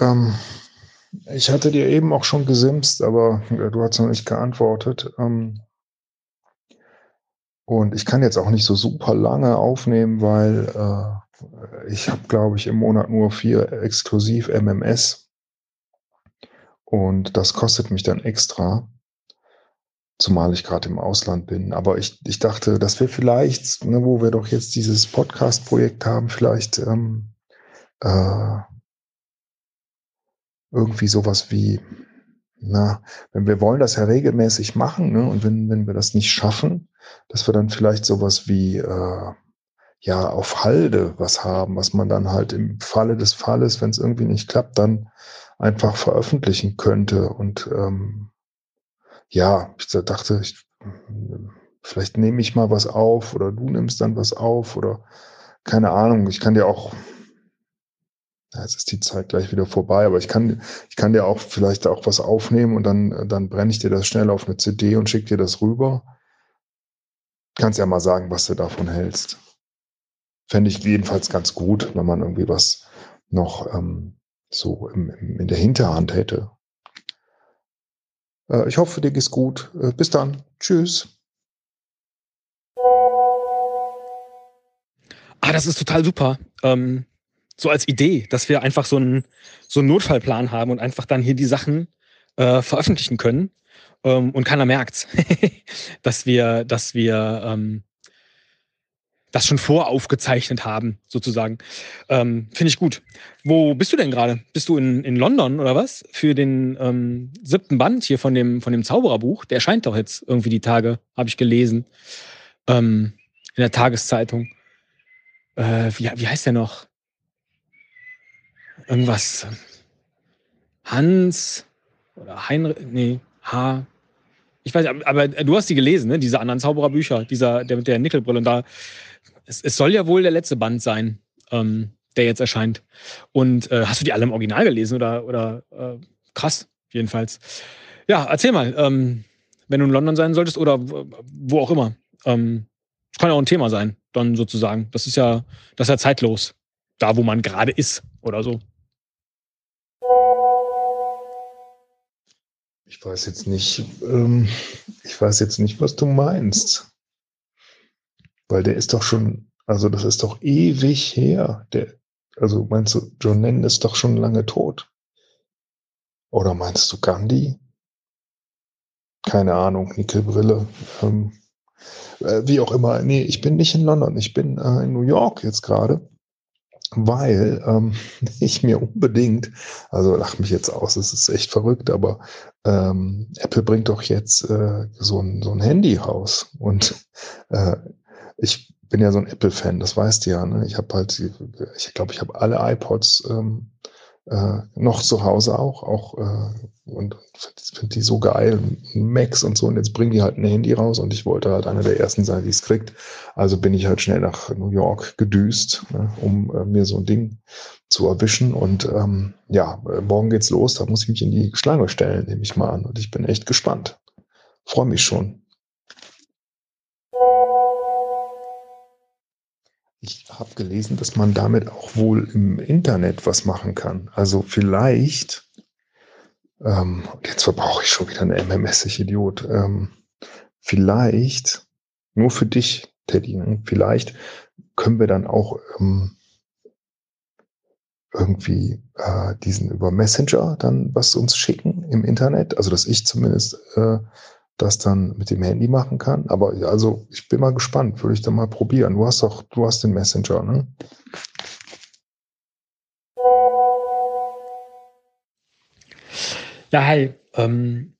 Ähm, ich hatte dir eben auch schon gesimst, aber äh, du hast noch nicht geantwortet. Ähm, und ich kann jetzt auch nicht so super lange aufnehmen, weil äh, ich habe, glaube ich, im Monat nur vier exklusiv MMS. Und das kostet mich dann extra, zumal ich gerade im Ausland bin. Aber ich, ich dachte, dass wir vielleicht, ne, wo wir doch jetzt dieses Podcast-Projekt haben, vielleicht ähm, äh, irgendwie sowas wie, na, wenn wir wollen das ja regelmäßig machen, ne, und wenn, wenn wir das nicht schaffen, dass wir dann vielleicht sowas wie, äh, ja, auf Halde was haben, was man dann halt im Falle des Falles, wenn es irgendwie nicht klappt, dann einfach veröffentlichen könnte. Und ähm, ja, ich dachte, ich, vielleicht nehme ich mal was auf oder du nimmst dann was auf oder keine Ahnung. Ich kann dir auch ja, jetzt ist die Zeit gleich wieder vorbei, aber ich kann, ich kann dir auch vielleicht auch was aufnehmen und dann, dann brenne ich dir das schnell auf eine CD und schicke dir das rüber. Kannst ja mal sagen, was du davon hältst. Fände ich jedenfalls ganz gut, wenn man irgendwie was noch ähm, so im, im, in der Hinterhand hätte. Äh, ich hoffe, dir geht's gut. Äh, bis dann. Tschüss. Ah, das ist total super. Ähm, so als Idee, dass wir einfach so einen, so einen Notfallplan haben und einfach dann hier die Sachen äh, veröffentlichen können. Ähm, und keiner merkt, dass wir, dass wir ähm, das schon voraufgezeichnet haben, sozusagen. Ähm, Finde ich gut. Wo bist du denn gerade? Bist du in, in London oder was? Für den ähm, siebten Band hier von dem, von dem Zaubererbuch. Der erscheint doch jetzt irgendwie die Tage, habe ich gelesen. Ähm, in der Tageszeitung. Äh, wie, wie heißt der noch? Irgendwas. Hans oder Heinrich, nee, H. Ich weiß, aber du hast die gelesen, ne? Diese anderen Zaubererbücher, dieser, der mit der Nickelbrille. Und da, es, es soll ja wohl der letzte Band sein, ähm, der jetzt erscheint. Und äh, hast du die alle im Original gelesen oder, oder äh, krass, jedenfalls. Ja, erzähl mal, ähm, wenn du in London sein solltest oder wo auch immer. Ähm, kann ja auch ein Thema sein, dann sozusagen. Das ist ja, das ist ja zeitlos. Da, wo man gerade ist oder so. Ich weiß jetzt nicht, ähm, ich weiß jetzt nicht, was du meinst. Weil der ist doch schon, also das ist doch ewig her. Der, also meinst du, John Lennon ist doch schon lange tot? Oder meinst du Gandhi? Keine Ahnung, Nickelbrille. Ähm, äh, wie auch immer. Nee, ich bin nicht in London, ich bin äh, in New York jetzt gerade weil ähm, ich mir unbedingt, also lach mich jetzt aus, es ist echt verrückt, aber ähm, Apple bringt doch jetzt äh, so, ein, so ein Handy raus und äh, ich bin ja so ein Apple-Fan, das weißt du ja. Ne? Ich habe halt, ich glaube, ich habe alle iPods ähm, äh, noch zu Hause auch, auch äh, und finde die so geil, Max und so. Und jetzt bringen die halt ein Handy raus und ich wollte halt einer der ersten sein, die es kriegt. Also bin ich halt schnell nach New York gedüst, ne, um äh, mir so ein Ding zu erwischen. Und ähm, ja, äh, morgen geht's los. Da muss ich mich in die Schlange stellen, nehme ich mal an. Und ich bin echt gespannt. Freue mich schon. Ich habe gelesen, dass man damit auch wohl im Internet was machen kann. Also vielleicht, ähm, jetzt verbrauche ich schon wieder eine MMS, ich Idiot. Ähm, vielleicht, nur für dich, Teddy, ne? vielleicht können wir dann auch ähm, irgendwie äh, diesen über Messenger dann was uns schicken im Internet. Also dass ich zumindest äh, das dann mit dem Handy machen kann. Aber also ich bin mal gespannt, würde ich dann mal probieren. Du hast doch, du hast den Messenger, ne? Ja, hi. Ähm,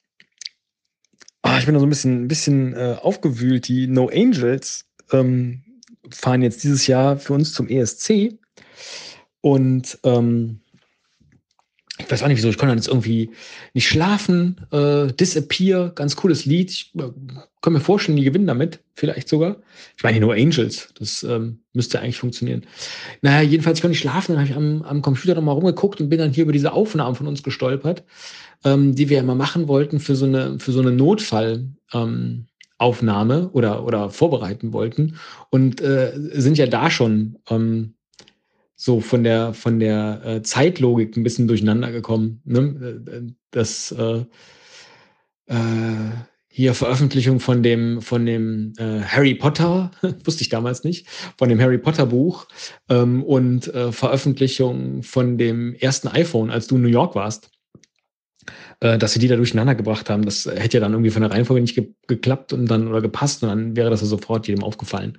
oh, ich bin da so ein bisschen, ein bisschen äh, aufgewühlt. Die No Angels ähm, fahren jetzt dieses Jahr für uns zum ESC. Und ähm, ich weiß auch nicht wieso, ich konnte dann jetzt irgendwie nicht schlafen. Äh, Disappear, ganz cooles Lied. Ich äh, kann mir vorstellen, die gewinnen damit, vielleicht sogar. Ich meine nur Angels, das ähm, müsste eigentlich funktionieren. Naja, jedenfalls konnte ich schlafen, dann habe ich am, am Computer nochmal rumgeguckt und bin dann hier über diese Aufnahmen von uns gestolpert, ähm, die wir ja mal machen wollten für so eine, für so eine Notfall. Ähm, Aufnahme oder, oder vorbereiten wollten und äh, sind ja da schon ähm, so von der, von der äh, Zeitlogik ein bisschen durcheinander gekommen. Ne? Äh, das äh, äh, hier Veröffentlichung von dem, von dem äh, Harry Potter, wusste ich damals nicht, von dem Harry Potter Buch ähm, und äh, Veröffentlichung von dem ersten iPhone, als du in New York warst, äh, dass sie die da durcheinander gebracht haben. Das hätte ja dann irgendwie von der Reihenfolge nicht ge geklappt und dann oder gepasst und dann wäre das ja sofort jedem aufgefallen,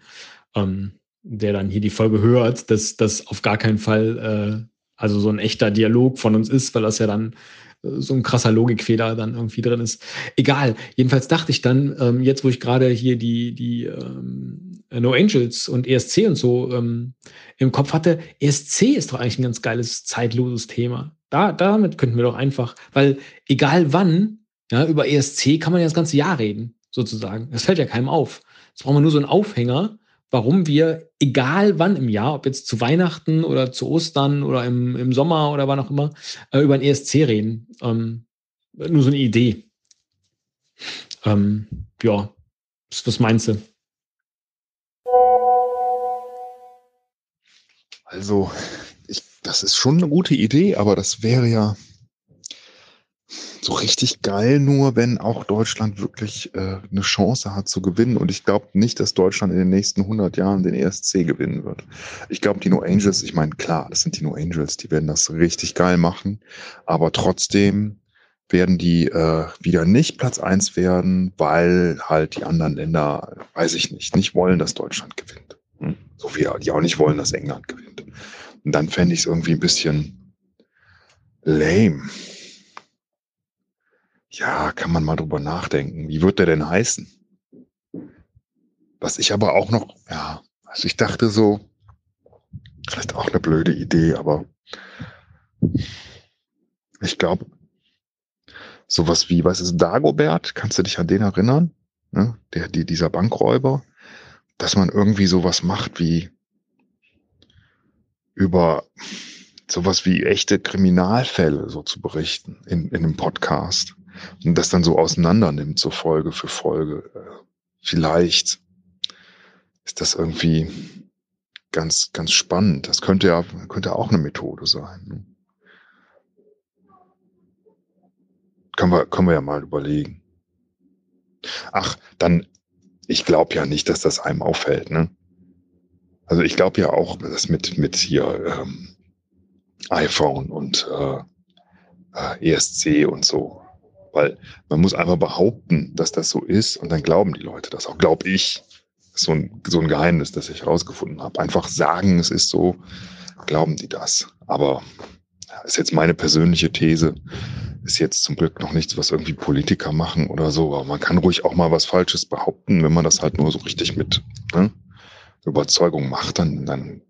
ähm, der dann hier die Folge hört, dass das auf gar keinen Fall äh, also so ein echter Dialog von uns ist, weil das ja dann so ein krasser Logikfehler dann irgendwie drin ist. Egal. Jedenfalls dachte ich dann, ähm, jetzt wo ich gerade hier die, die ähm, No Angels und ESC und so ähm, im Kopf hatte, ESC ist doch eigentlich ein ganz geiles, zeitloses Thema. Da, damit könnten wir doch einfach, weil egal wann, ja, über ESC kann man ja das ganze Jahr reden, sozusagen. Das fällt ja keinem auf. Jetzt brauchen wir nur so einen Aufhänger, warum wir, egal wann im Jahr, ob jetzt zu Weihnachten oder zu Ostern oder im, im Sommer oder wann auch immer, äh, über ein ESC reden. Ähm, nur so eine Idee. Ähm, ja, was, was meinst du? Also, ich, das ist schon eine gute Idee, aber das wäre ja so richtig geil nur, wenn auch Deutschland wirklich äh, eine Chance hat zu gewinnen. Und ich glaube nicht, dass Deutschland in den nächsten 100 Jahren den ESC gewinnen wird. Ich glaube, die No Angels, ich meine, klar, das sind die No Angels, die werden das richtig geil machen. Aber trotzdem werden die äh, wieder nicht Platz eins werden, weil halt die anderen Länder, weiß ich nicht, nicht wollen, dass Deutschland gewinnt. Hm? So wie die auch nicht wollen, dass England gewinnt. Und dann fände ich es irgendwie ein bisschen lame. Ja, kann man mal drüber nachdenken. Wie wird der denn heißen? Was ich aber auch noch, ja, also ich dachte so, vielleicht auch eine blöde Idee, aber ich glaube, sowas wie, was ist Dagobert? Kannst du dich an den erinnern? Ne? Der, die, dieser Bankräuber, dass man irgendwie sowas macht wie über sowas wie echte Kriminalfälle so zu berichten in, in einem Podcast und das dann so auseinander nimmt, so Folge für Folge. Äh, vielleicht ist das irgendwie ganz, ganz spannend. Das könnte ja, könnte auch eine Methode sein. Ne? Können wir, können wir ja mal überlegen. Ach, dann, ich glaube ja nicht, dass das einem auffällt, ne? Also ich glaube ja auch, dass mit, mit hier ähm, iPhone und äh, äh ESC und so, weil man muss einfach behaupten, dass das so ist und dann glauben die Leute das auch, glaube ich. So ein, so ein Geheimnis, das ich herausgefunden habe. Einfach sagen, es ist so, glauben die das. Aber ist jetzt meine persönliche These. Ist jetzt zum Glück noch nichts, was irgendwie Politiker machen oder so. Aber man kann ruhig auch mal was Falsches behaupten, wenn man das halt nur so richtig mit ne, Überzeugung macht, dann, dann,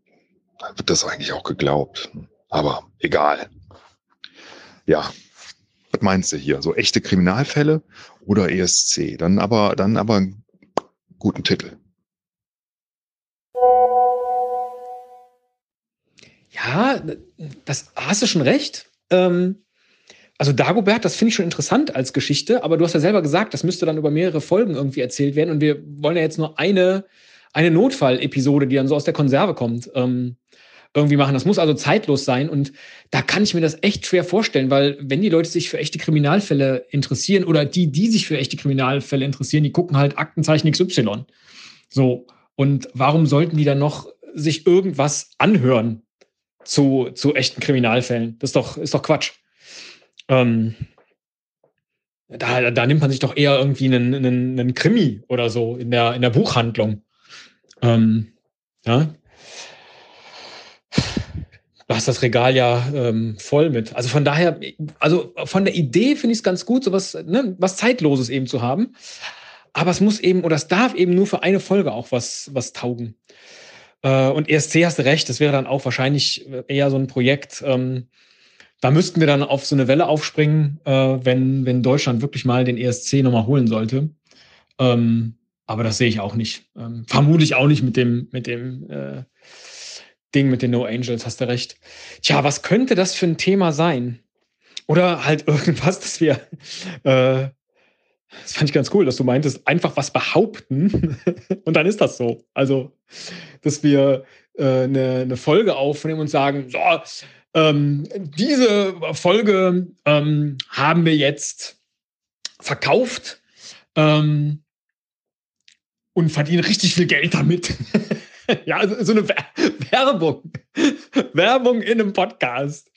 dann wird das eigentlich auch geglaubt. Aber egal. Ja, meinst du hier? So echte Kriminalfälle oder ESC? Dann aber, dann aber einen guten Titel. Ja, das hast du schon recht. Ähm, also Dagobert, das finde ich schon interessant als Geschichte, aber du hast ja selber gesagt, das müsste dann über mehrere Folgen irgendwie erzählt werden und wir wollen ja jetzt nur eine, eine Notfall-Episode, die dann so aus der Konserve kommt. Ähm, irgendwie machen. Das muss also zeitlos sein. Und da kann ich mir das echt schwer vorstellen, weil wenn die Leute sich für echte Kriminalfälle interessieren oder die, die sich für echte Kriminalfälle interessieren, die gucken halt Aktenzeichen XY. So. Und warum sollten die dann noch sich irgendwas anhören zu, zu echten Kriminalfällen? Das ist doch, ist doch Quatsch. Ähm, da, da nimmt man sich doch eher irgendwie einen, einen, einen Krimi oder so in der, in der Buchhandlung. Ähm, ja, hast das Regal ja ähm, voll mit. Also von daher, also von der Idee finde ich es ganz gut, so was, ne, was Zeitloses eben zu haben. Aber es muss eben, oder es darf eben nur für eine Folge auch was, was taugen. Äh, und ESC hast du recht, das wäre dann auch wahrscheinlich eher so ein Projekt. Ähm, da müssten wir dann auf so eine Welle aufspringen, äh, wenn, wenn Deutschland wirklich mal den ESC nochmal holen sollte. Ähm, aber das sehe ich auch nicht. Ähm, vermutlich auch nicht mit dem, mit dem äh, Ding mit den No Angels, hast du recht. Tja, was könnte das für ein Thema sein? Oder halt irgendwas, dass wir, äh, das fand ich ganz cool, dass du meintest, einfach was behaupten und dann ist das so. Also, dass wir äh, eine, eine, Folge aufnehmen und sagen, so, ähm, diese Folge ähm, haben wir jetzt verkauft ähm, und verdienen richtig viel Geld damit. ja, also so eine Werbung. Werbung in einem Podcast.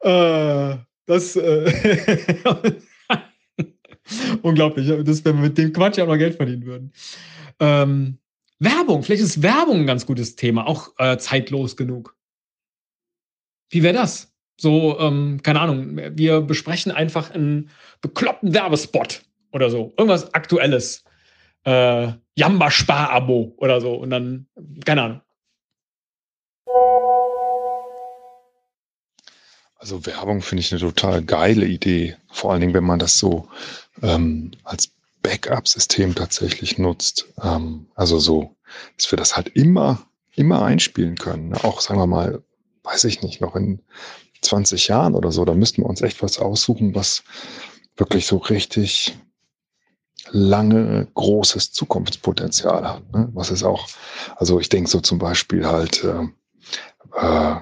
Äh, das äh, unglaublich, dass wir mit dem Quatsch ja noch Geld verdienen würden. Ähm, Werbung, vielleicht ist Werbung ein ganz gutes Thema, auch äh, zeitlos genug. Wie wäre das? So, ähm, keine Ahnung, wir besprechen einfach einen bekloppten Werbespot oder so. Irgendwas Aktuelles. Äh, Jamba-Spar-Abo oder so. Und dann, keine Ahnung. Also Werbung finde ich eine total geile Idee. Vor allen Dingen, wenn man das so ähm, als Backup-System tatsächlich nutzt. Ähm, also so, dass wir das halt immer, immer einspielen können. Auch, sagen wir mal, weiß ich nicht, noch in 20 Jahren oder so, da müssten wir uns echt was aussuchen, was wirklich so richtig lange großes Zukunftspotenzial hat. Ne? Was ist auch, also ich denke so zum Beispiel halt, äh, äh,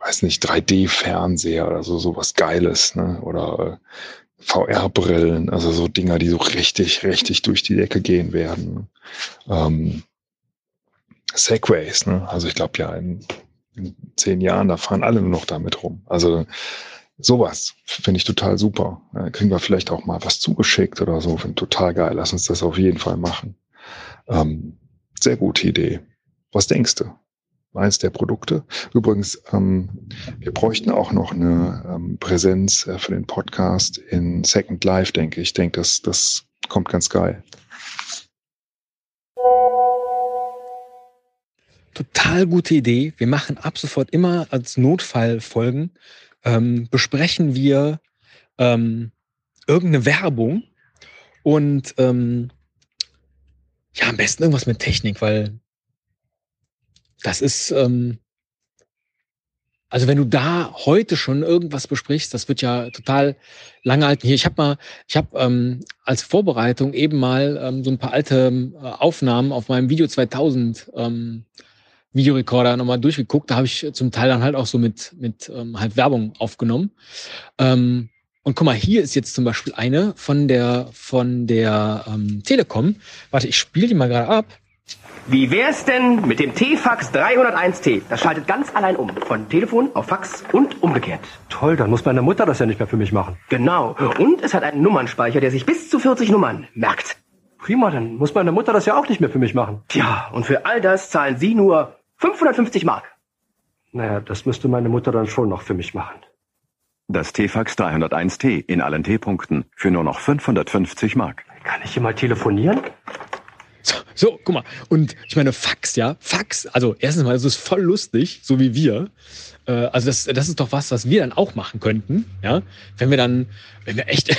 weiß nicht, 3D-Fernseher oder so, sowas Geiles, ne? Oder äh, VR-Brillen, also so Dinger, die so richtig, richtig durch die Decke gehen werden. Ähm, Segways, ne? Also ich glaube ja, in, in zehn Jahren, da fahren alle nur noch damit rum. Also sowas finde ich total super. Da kriegen wir vielleicht auch mal was zugeschickt oder so. Finde total geil. Lass uns das auf jeden Fall machen. Ähm, sehr gute Idee. Was denkst du? eins der Produkte. Übrigens, ähm, wir bräuchten auch noch eine ähm, Präsenz äh, für den Podcast in Second Life, denke ich. Ich denke, das, das kommt ganz geil. Total gute Idee. Wir machen ab sofort immer als Notfallfolgen, ähm, besprechen wir ähm, irgendeine Werbung und ähm, ja, am besten irgendwas mit Technik, weil das ist, ähm, also wenn du da heute schon irgendwas besprichst, das wird ja total lange halten. Hier, ich habe mal, ich habe ähm, als Vorbereitung eben mal ähm, so ein paar alte ähm, Aufnahmen auf meinem Video 2000 ähm, Videorekorder nochmal durchgeguckt. Da habe ich zum Teil dann halt auch so mit mit ähm, halt Werbung aufgenommen. Ähm, und guck mal, hier ist jetzt zum Beispiel eine von der von der ähm, Telekom. Warte, ich spiele die mal gerade ab. Wie wär's denn mit dem T-Fax 301T? Das schaltet ganz allein um. Von Telefon auf Fax und umgekehrt. Toll, dann muss meine Mutter das ja nicht mehr für mich machen. Genau. Und es hat einen Nummernspeicher, der sich bis zu 40 Nummern merkt. Prima, dann muss meine Mutter das ja auch nicht mehr für mich machen. Tja, und für all das zahlen Sie nur 550 Mark. Naja, das müsste meine Mutter dann schon noch für mich machen. Das T-Fax 301T in allen T-Punkten für nur noch 550 Mark. Kann ich hier mal telefonieren? So, so, guck mal. Und ich meine, Fax, ja, Fax, also erstens mal, das ist voll lustig, so wie wir. Äh, also das, das ist doch was, was wir dann auch machen könnten, ja. Wenn wir dann, wenn wir echt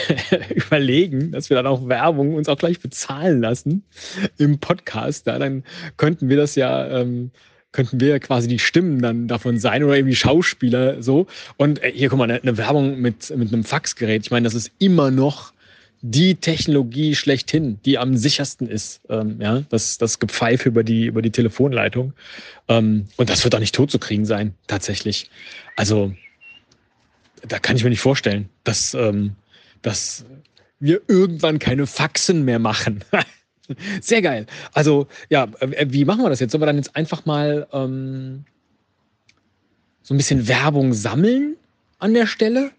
überlegen, dass wir dann auch Werbung uns auch gleich bezahlen lassen im Podcast, ja, dann könnten wir das ja, ähm, könnten wir quasi die Stimmen dann davon sein oder eben die Schauspieler so. Und äh, hier, guck mal, eine, eine Werbung mit, mit einem Faxgerät. Ich meine, das ist immer noch die Technologie schlechthin, die am sichersten ist. Ähm, ja, das, das Gepfeife über die, über die Telefonleitung. Ähm, und das wird auch nicht tot zu kriegen sein, tatsächlich. Also, da kann ich mir nicht vorstellen, dass, ähm, dass wir irgendwann keine Faxen mehr machen. Sehr geil. Also, ja, äh, wie machen wir das jetzt? Sollen wir dann jetzt einfach mal ähm, so ein bisschen Werbung sammeln an der Stelle?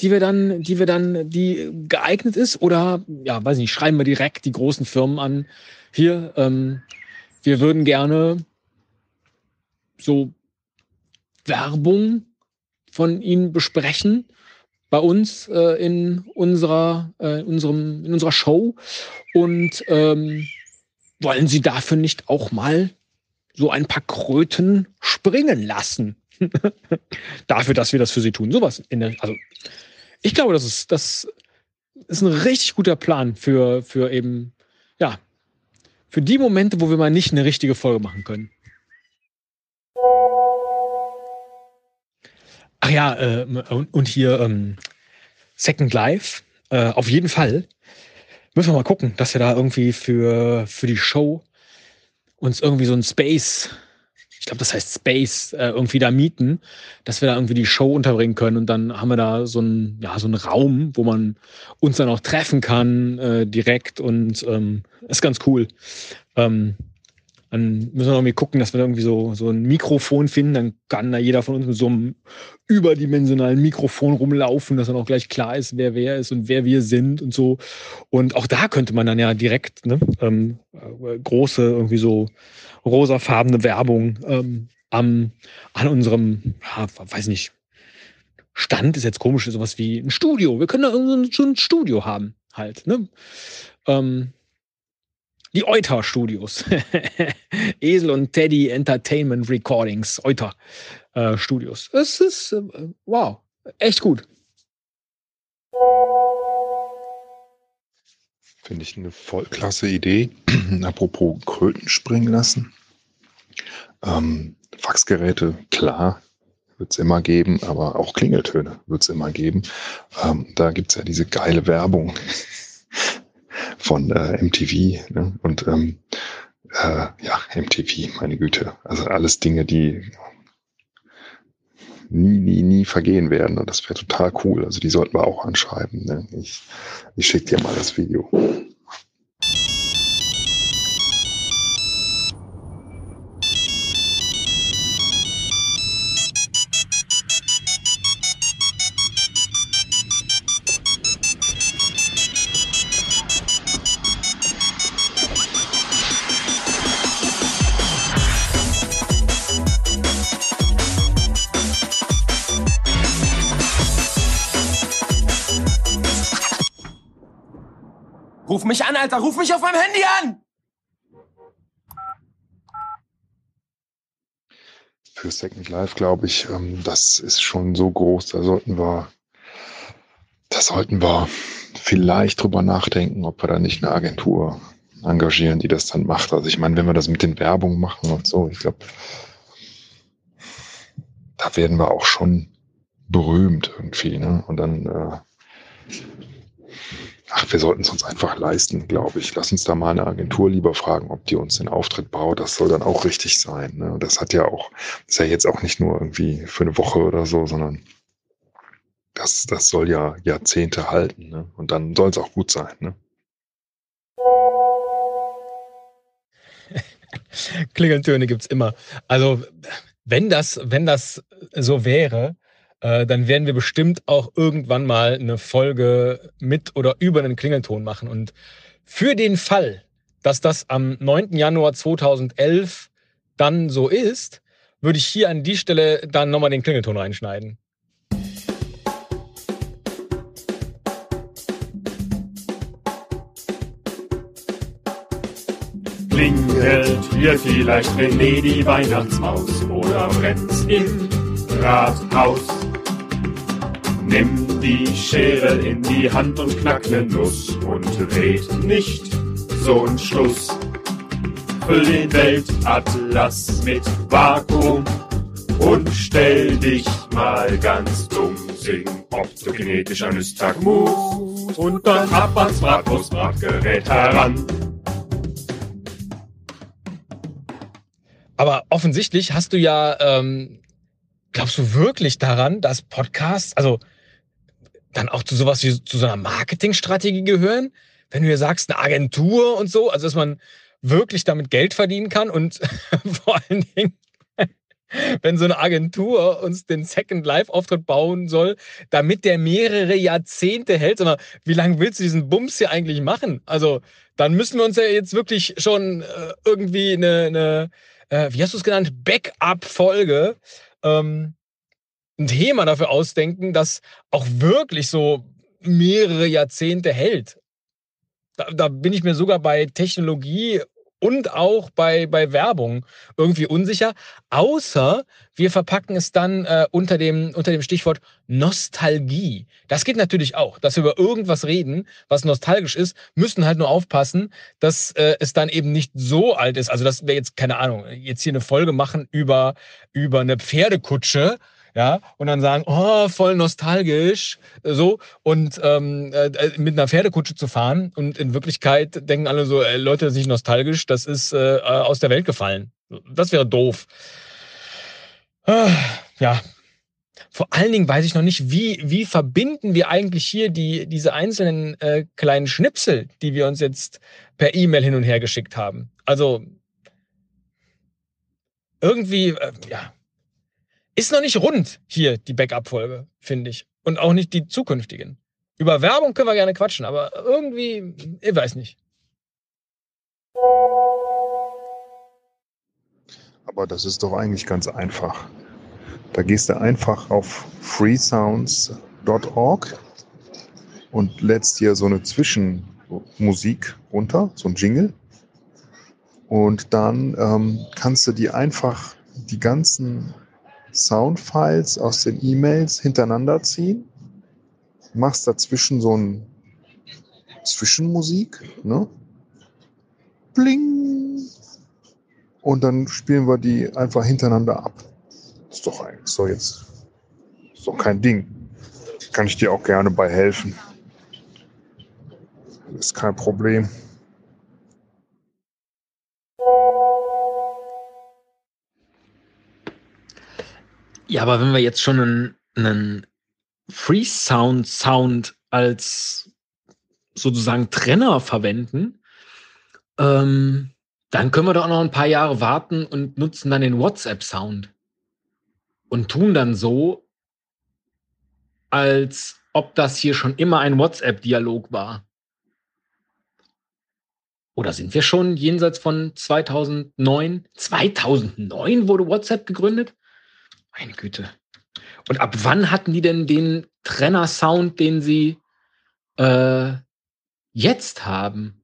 die wir dann, die wir dann, die geeignet ist? Oder, ja, weiß nicht, schreiben wir direkt die großen Firmen an. Hier, ähm, wir würden gerne so Werbung von Ihnen besprechen bei uns äh, in unserer, äh, unserem, in unserer Show. Und ähm, wollen Sie dafür nicht auch mal so ein paar Kröten springen lassen? dafür, dass wir das für Sie tun. Sowas in der, also ich glaube, das ist, das ist ein richtig guter Plan für, für eben, ja, für die Momente, wo wir mal nicht eine richtige Folge machen können. Ach ja, äh, und, hier ähm, Second Life, äh, auf jeden Fall. Müssen wir mal gucken, dass wir da irgendwie für, für die Show uns irgendwie so ein Space ich glaube, das heißt Space, äh, irgendwie da mieten, dass wir da irgendwie die Show unterbringen können. Und dann haben wir da so einen, ja, so einen Raum, wo man uns dann auch treffen kann, äh, direkt. Und ähm, ist ganz cool. Ähm, dann müssen wir irgendwie gucken, dass wir irgendwie so, so ein Mikrofon finden. Dann kann da jeder von uns mit so einem überdimensionalen Mikrofon rumlaufen, dass dann auch gleich klar ist, wer wer ist und wer wir sind und so. Und auch da könnte man dann ja direkt ne, ähm, äh, große, irgendwie so rosafarbene Werbung ähm, am, an unserem, ja, weiß nicht, Stand ist jetzt komisch, sowas wie ein Studio. Wir können da so ein Studio haben, halt. Ne? Ähm, die Euter Studios. Esel und Teddy Entertainment Recordings. Euter äh, Studios. Es ist, äh, wow, echt gut. Finde ich eine voll klasse Idee. Apropos Kröten springen lassen. Ähm, Faxgeräte, klar, wird es immer geben, aber auch Klingeltöne wird es immer geben. Ähm, da gibt es ja diese geile Werbung von äh, MTV. Ne? Und ähm, äh, ja, MTV, meine Güte. Also alles Dinge, die nie, nie, nie vergehen werden. Und das wäre total cool. Also die sollten wir auch anschreiben. Ne? Ich, ich schicke dir mal das Video. Alter, ruf mich auf meinem Handy an! Für Second Life glaube ich, ähm, das ist schon so groß, da sollten wir, da sollten wir vielleicht drüber nachdenken, ob wir da nicht eine Agentur engagieren, die das dann macht. Also ich meine, wenn wir das mit den Werbungen machen und so, ich glaube, da werden wir auch schon berühmt irgendwie. Ne? Und dann äh, Ach, wir sollten es uns einfach leisten, glaube ich. Lass uns da mal eine Agentur lieber fragen, ob die uns den Auftritt baut. Das soll dann auch richtig sein. Ne? Das hat ja auch, ist ja jetzt auch nicht nur irgendwie für eine Woche oder so, sondern das, das soll ja Jahrzehnte halten. Ne? Und dann soll es auch gut sein. Ne? Klingeltöne gibt es immer. Also, wenn das, wenn das so wäre, äh, dann werden wir bestimmt auch irgendwann mal eine Folge mit oder über einen Klingelton machen. Und für den Fall, dass das am 9. Januar 2011 dann so ist, würde ich hier an die Stelle dann nochmal den Klingelton reinschneiden. Klingelt hier vielleicht René die Weihnachtsmaus oder brennt's im Rathaus? Nimm die Schere in die Hand und knack ne Nuss und red nicht so ein Schluss. Füll den Weltatlas mit Vakuum und stell dich mal ganz dumm. Sing optogenetisch an Nystagmus und dann ab ans Bratwurstbratgerät heran. Aber offensichtlich hast du ja, ähm, glaubst du wirklich daran, dass Podcasts, also dann auch zu sowas wie zu so einer Marketingstrategie gehören? Wenn du hier sagst, eine Agentur und so, also dass man wirklich damit Geld verdienen kann und vor allen Dingen, wenn so eine Agentur uns den Second Live-Auftritt bauen soll, damit der mehrere Jahrzehnte hält, sondern wie lange willst du diesen Bums hier eigentlich machen? Also dann müssen wir uns ja jetzt wirklich schon äh, irgendwie eine, eine äh, wie hast du es genannt, Backup-Folge ähm, ein Thema dafür ausdenken, das auch wirklich so mehrere Jahrzehnte hält. Da, da bin ich mir sogar bei Technologie und auch bei, bei Werbung irgendwie unsicher, außer wir verpacken es dann äh, unter, dem, unter dem Stichwort Nostalgie. Das geht natürlich auch, dass wir über irgendwas reden, was nostalgisch ist, müssen halt nur aufpassen, dass äh, es dann eben nicht so alt ist. Also, dass wir jetzt, keine Ahnung, jetzt hier eine Folge machen über, über eine Pferdekutsche ja, und dann sagen, oh, voll nostalgisch, so, und ähm, äh, mit einer Pferdekutsche zu fahren und in Wirklichkeit denken alle so, ey, Leute, das ist nicht nostalgisch, das ist äh, aus der Welt gefallen. Das wäre doof. Ah, ja. Vor allen Dingen weiß ich noch nicht, wie, wie verbinden wir eigentlich hier die, diese einzelnen äh, kleinen Schnipsel, die wir uns jetzt per E-Mail hin und her geschickt haben. Also irgendwie, äh, ja, ist noch nicht rund hier die Backup-Folge, finde ich. Und auch nicht die zukünftigen. Über Werbung können wir gerne quatschen, aber irgendwie, ich weiß nicht. Aber das ist doch eigentlich ganz einfach. Da gehst du einfach auf freesounds.org und lädst dir so eine Zwischenmusik runter, so ein Jingle. Und dann ähm, kannst du die einfach die ganzen Soundfiles aus den E-Mails hintereinander ziehen, machst dazwischen so ein Zwischenmusik, ne? Bling! Und dann spielen wir die einfach hintereinander ab. Ist doch eigentlich so jetzt. Ist doch kein Ding. Kann ich dir auch gerne bei helfen. Ist kein Problem. Ja, aber wenn wir jetzt schon einen, einen Free-Sound-Sound als sozusagen Trenner verwenden, ähm, dann können wir doch noch ein paar Jahre warten und nutzen dann den WhatsApp-Sound und tun dann so, als ob das hier schon immer ein WhatsApp-Dialog war. Oder sind wir schon jenseits von 2009? 2009 wurde WhatsApp gegründet? Meine Güte. Und ab wann hatten die denn den Trenner-Sound, den sie äh, jetzt haben?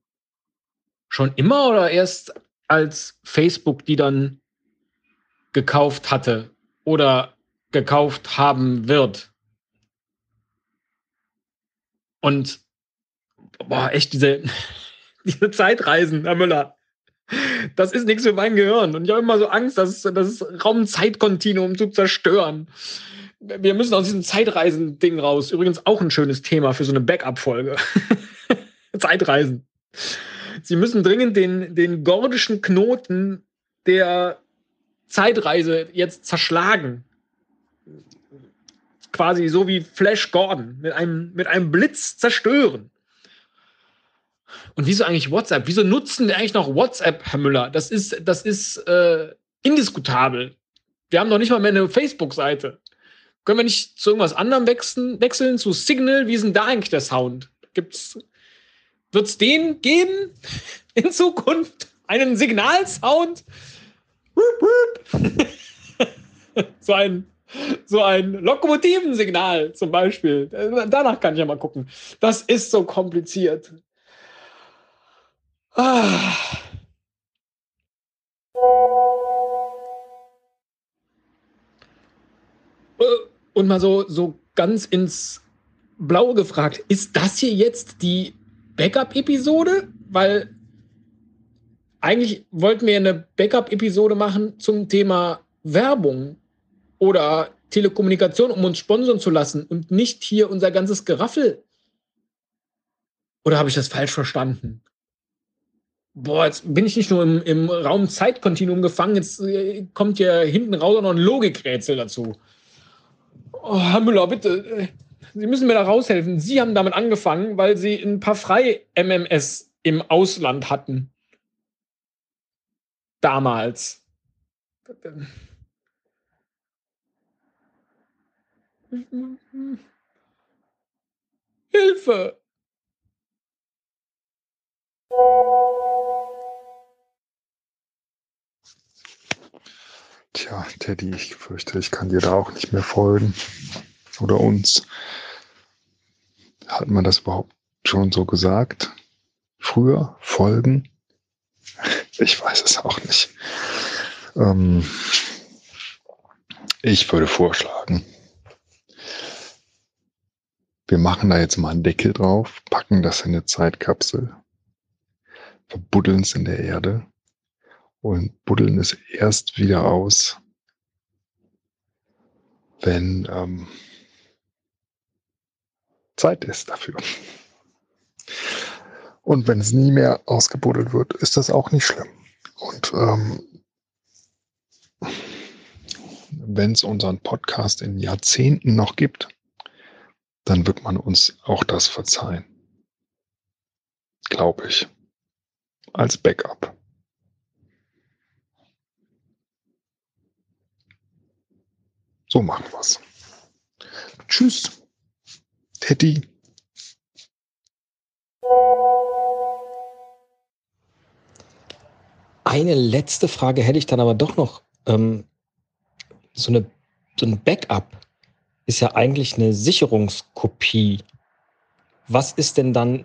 Schon immer oder erst als Facebook die dann gekauft hatte oder gekauft haben wird? Und boah, echt diese, diese Zeitreisen, Herr Müller. Das ist nichts für mein Gehirn. Und ich habe immer so Angst, das, das Raum-Zeit-Kontinuum zu zerstören. Wir müssen aus diesem Zeitreisen-Ding raus. Übrigens auch ein schönes Thema für so eine Backup-Folge. Zeitreisen. Sie müssen dringend den, den gordischen Knoten der Zeitreise jetzt zerschlagen. Quasi so wie Flash Gordon mit einem, mit einem Blitz zerstören. Und wieso eigentlich WhatsApp? Wieso nutzen wir eigentlich noch WhatsApp, Herr Müller? Das ist, das ist äh, indiskutabel. Wir haben noch nicht mal mehr eine Facebook-Seite. Können wir nicht zu irgendwas anderem wechseln, wechseln zu Signal? Wie ist denn da eigentlich der Sound? Gibt's, wird's den geben in Zukunft? Einen Signalsound? so ein, so ein Lokomotivensignal zum Beispiel. Danach kann ich ja mal gucken. Das ist so kompliziert. Ah. Und mal so, so ganz ins Blaue gefragt, ist das hier jetzt die Backup-Episode? Weil eigentlich wollten wir eine Backup-Episode machen zum Thema Werbung oder Telekommunikation, um uns sponsern zu lassen und nicht hier unser ganzes Geraffel. Oder habe ich das falsch verstanden? Boah, jetzt bin ich nicht nur im, im Raum Zeitkontinuum gefangen, jetzt äh, kommt ja hinten raus auch noch ein Logikrätsel dazu. Oh, Herr Müller, bitte, äh, Sie müssen mir da raushelfen. Sie haben damit angefangen, weil Sie ein paar Frei-MMS im Ausland hatten. Damals. Hilfe! Tja, Teddy, ich fürchte, ich kann dir da auch nicht mehr folgen. Oder uns. Hat man das überhaupt schon so gesagt? Früher? Folgen? Ich weiß es auch nicht. Ähm, ich würde vorschlagen, wir machen da jetzt mal einen Deckel drauf, packen das in eine Zeitkapsel, verbuddeln es in der Erde und buddeln es erst wieder aus, wenn ähm, Zeit ist dafür. Und wenn es nie mehr ausgebuddelt wird, ist das auch nicht schlimm. Und ähm, wenn es unseren Podcast in Jahrzehnten noch gibt, dann wird man uns auch das verzeihen. Glaube ich. Als Backup. So machen wir's. Tschüss. Teddy. Eine letzte Frage hätte ich dann aber doch noch. Ähm, so, eine, so ein Backup ist ja eigentlich eine Sicherungskopie. Was ist denn dann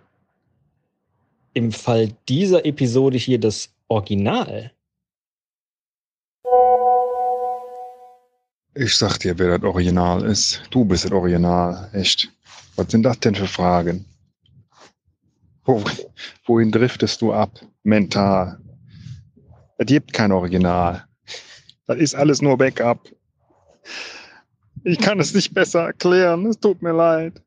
im Fall dieser Episode hier das Original? Ich sag dir, wer das Original ist. Du bist das Original, echt. Was sind das denn für Fragen? Wo, wohin driftest du ab? Mental. Es gibt kein Original. Das ist alles nur Backup. Ich kann es nicht besser erklären. Es tut mir leid.